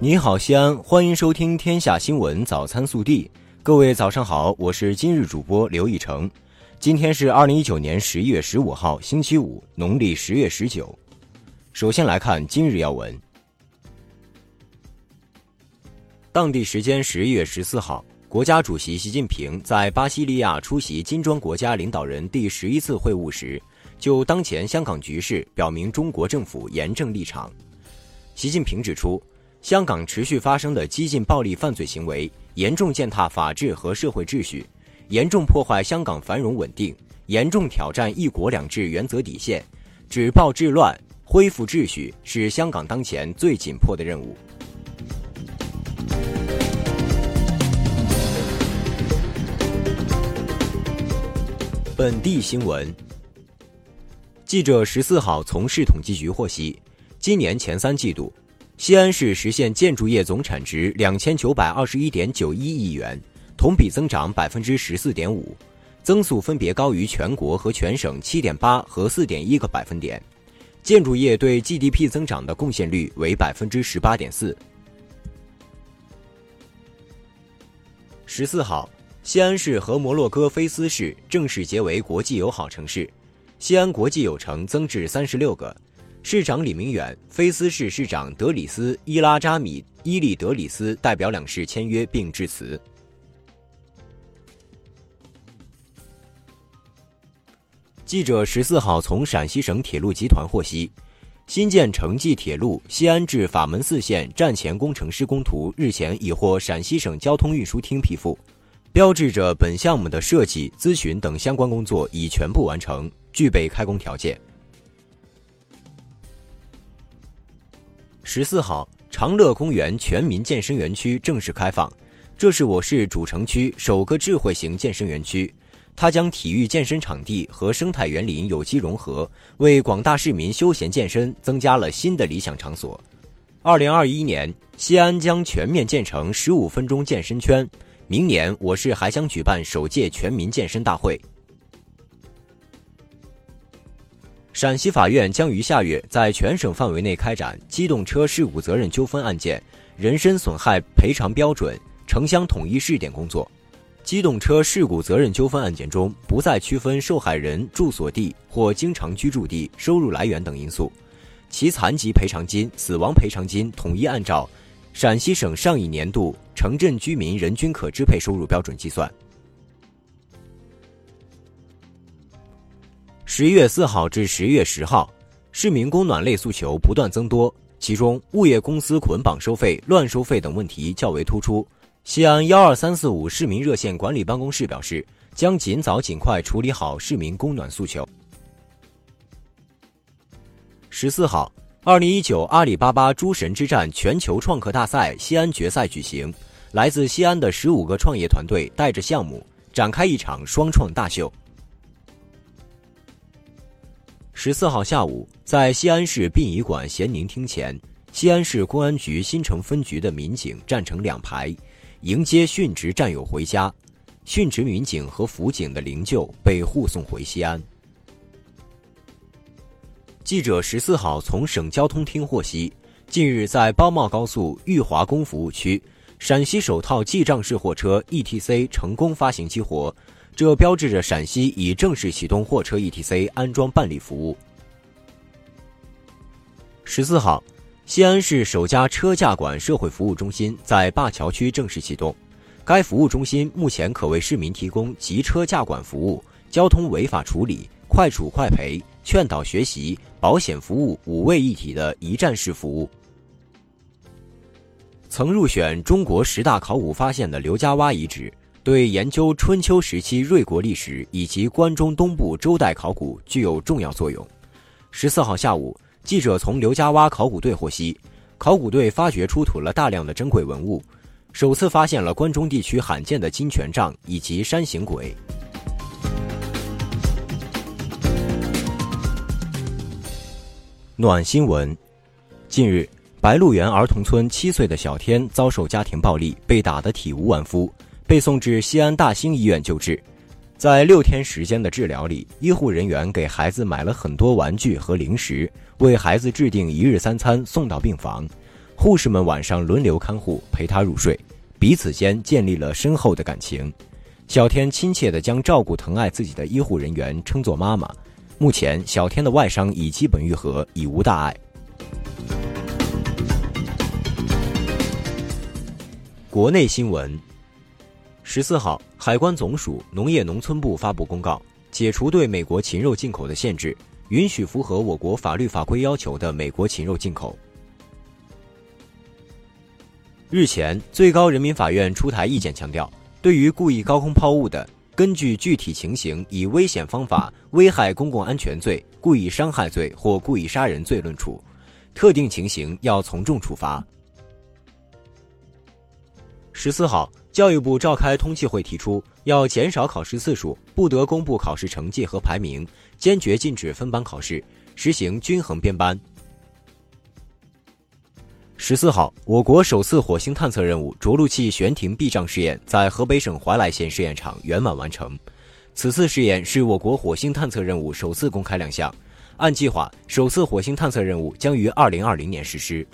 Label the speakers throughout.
Speaker 1: 你好，西安，欢迎收听《天下新闻早餐速递》。各位早上好，我是今日主播刘义成。今天是二零一九年十一月十五号，星期五，农历十月十九。首先来看今日要闻。当地时间十一月十四号，国家主席习近平在巴西利亚出席金砖国家领导人第十一次会晤时，就当前香港局势表明中国政府严正立场。习近平指出。香港持续发生的激进暴力犯罪行为，严重践踏法治和社会秩序，严重破坏香港繁荣稳定，严重挑战“一国两制”原则底线，止暴制乱、恢复秩序是香港当前最紧迫的任务。本地新闻，记者十四号从市统计局获悉，今年前三季度。西安市实现建筑业总产值两千九百二十一点九一亿元，同比增长百分之十四点五，增速分别高于全国和全省七点八和四点一个百分点。建筑业对 GDP 增长的贡献率为百分之十八点四。十四号，西安市和摩洛哥菲斯市正式结为国际友好城市，西安国际友城增至三十六个。市长李明远、菲斯市市长德里斯·伊拉扎米·伊利德里斯代表两市签约并致辞。记者十四号从陕西省铁路集团获悉，新建城际铁路西安至法门寺线站前工程施工图日前已获陕西省交通运输厅批复，标志着本项目的设计、咨询等相关工作已全部完成，具备开工条件。十四号，长乐公园全民健身园区正式开放，这是我市主城区首个智慧型健身园区。它将体育健身场地和生态园林有机融合，为广大市民休闲健身增加了新的理想场所。二零二一年，西安将全面建成十五分钟健身圈，明年我市还将举办首届全民健身大会。陕西法院将于下月在全省范围内开展机动车事故责任纠纷案件人身损害赔偿标准城乡统一试点工作。机动车事故责任纠纷案件中，不再区分受害人住所地或经常居住地、收入来源等因素，其残疾赔偿金、死亡赔偿金统一按照陕西省上一年度城镇居民人均可支配收入标准计算。十一月四号至十一月十号，市民供暖类诉求不断增多，其中物业公司捆绑收费、乱收费等问题较为突出。西安幺二三四五市民热线管理办公室表示，将尽早尽快处理好市民供暖诉求。十四号，二零一九阿里巴巴诸神之战全球创客大赛西安决赛举行，来自西安的十五个创业团队带着项目展开一场双创大秀。十四号下午，在西安市殡仪馆咸宁厅前，西安市公安局新城分局的民警站成两排，迎接殉职战友回家。殉职民警和辅警的灵柩被护送回西安。记者十四号从省交通厅获悉，近日在包茂高速裕华宫服务区，陕西首套记账式货车 ETC 成功发行激活。这标志着陕西已正式启动货车 ETC 安装办理服务。十四号，西安市首家车驾管社会服务中心在灞桥区正式启动。该服务中心目前可为市民提供集车驾管服务、交通违法处理、快处快赔、劝导学习、保险服务五位一体的一站式服务。曾入选中国十大考古发现的刘家洼遗址。对研究春秋时期瑞国历史以及关中东部周代考古具有重要作用。十四号下午，记者从刘家洼考古队获悉，考古队发掘出土了大量的珍贵文物，首次发现了关中地区罕见的金权杖以及山形鬼。暖新闻：近日，白鹿原儿童村七岁的小天遭受家庭暴力，被打得体无完肤。被送至西安大兴医院救治，在六天时间的治疗里，医护人员给孩子买了很多玩具和零食，为孩子制定一日三餐，送到病房。护士们晚上轮流看护，陪他入睡，彼此间建立了深厚的感情。小天亲切地将照顾疼爱自己的医护人员称作妈妈。目前，小天的外伤已基本愈合，已无大碍。国内新闻：十四号，海关总署、农业农村部发布公告，解除对美国禽肉进口的限制，允许符合我国法律法规要求的美国禽肉进口。日前，最高人民法院出台意见，强调，对于故意高空抛物的，根据具体情形，以危险方法危害公共安全罪、故意伤害罪或故意杀人罪论处，特定情形要从重处罚。十四号，教育部召开通气会，提出要减少考试次数，不得公布考试成绩和排名，坚决禁止分班考试，实行均衡编班。十四号，我国首次火星探测任务着陆器悬停避障试验在河北省怀来县试验场圆满完成。此次试验是我国火星探测任务首次公开亮相。按计划，首次火星探测任务将于二零二零年实施。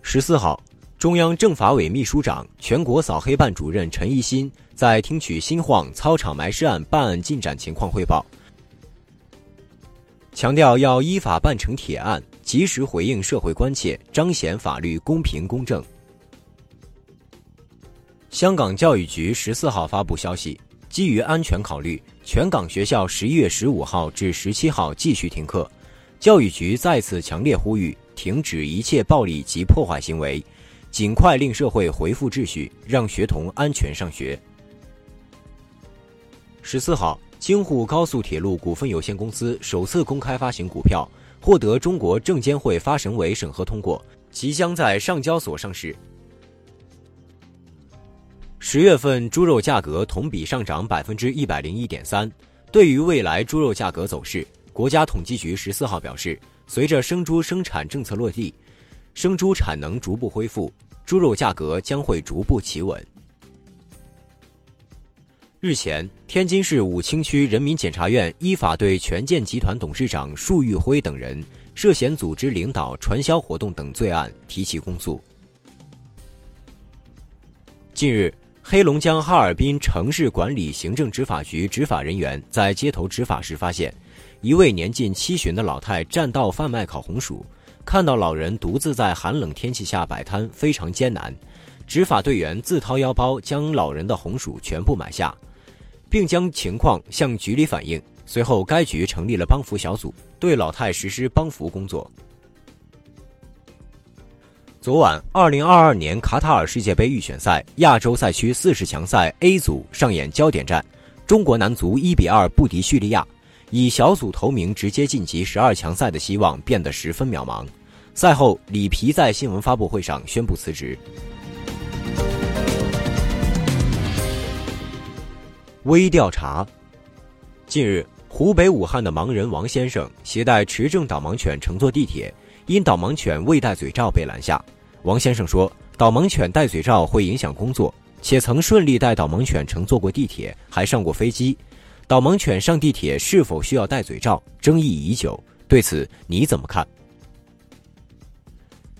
Speaker 1: 十四号，中央政法委秘书长、全国扫黑办主任陈一新在听取新晃操场埋尸案办案进展情况汇报。强调要依法办成铁案，及时回应社会关切，彰显法律公平公正。香港教育局十四号发布消息，基于安全考虑，全港学校十一月十五号至十七号继续停课。教育局再次强烈呼吁，停止一切暴力及破坏行为，尽快令社会恢复秩序，让学童安全上学。十四号。京沪高速铁路股份有限公司首次公开发行股票，获得中国证监会发审委审核通过，即将在上交所上市。十月份猪肉价格同比上涨百分之一百零一点三。对于未来猪肉价格走势，国家统计局十四号表示，随着生猪生产政策落地，生猪产能逐步恢复，猪肉价格将会逐步企稳。日前，天津市武清区人民检察院依法对权健集团董事长束昱辉等人涉嫌组织领导传销活动等罪案提起公诉。近日，黑龙江哈尔滨城市管理行政执法局执法人员在街头执法时发现，一位年近七旬的老太占道贩卖烤红薯，看到老人独自在寒冷天气下摆摊，非常艰难，执法队员自掏腰包将老人的红薯全部买下。并将情况向局里反映，随后该局成立了帮扶小组，对老太实施帮扶工作。昨晚，二零二二年卡塔尔世界杯预选赛亚洲赛区四十强赛 A 组上演焦点战，中国男足一比二不敌叙利亚，以小组头名直接晋级十二强赛的希望变得十分渺茫。赛后，里皮在新闻发布会上宣布辞职。微调查。近日，湖北武汉的盲人王先生携带持证导盲犬乘坐地铁，因导盲犬未戴嘴罩被拦下。王先生说，导盲犬戴嘴罩会影响工作，且曾顺利带导盲犬乘坐过地铁，还上过飞机。导盲犬上地铁是否需要戴嘴罩，争议已久。对此你怎么看？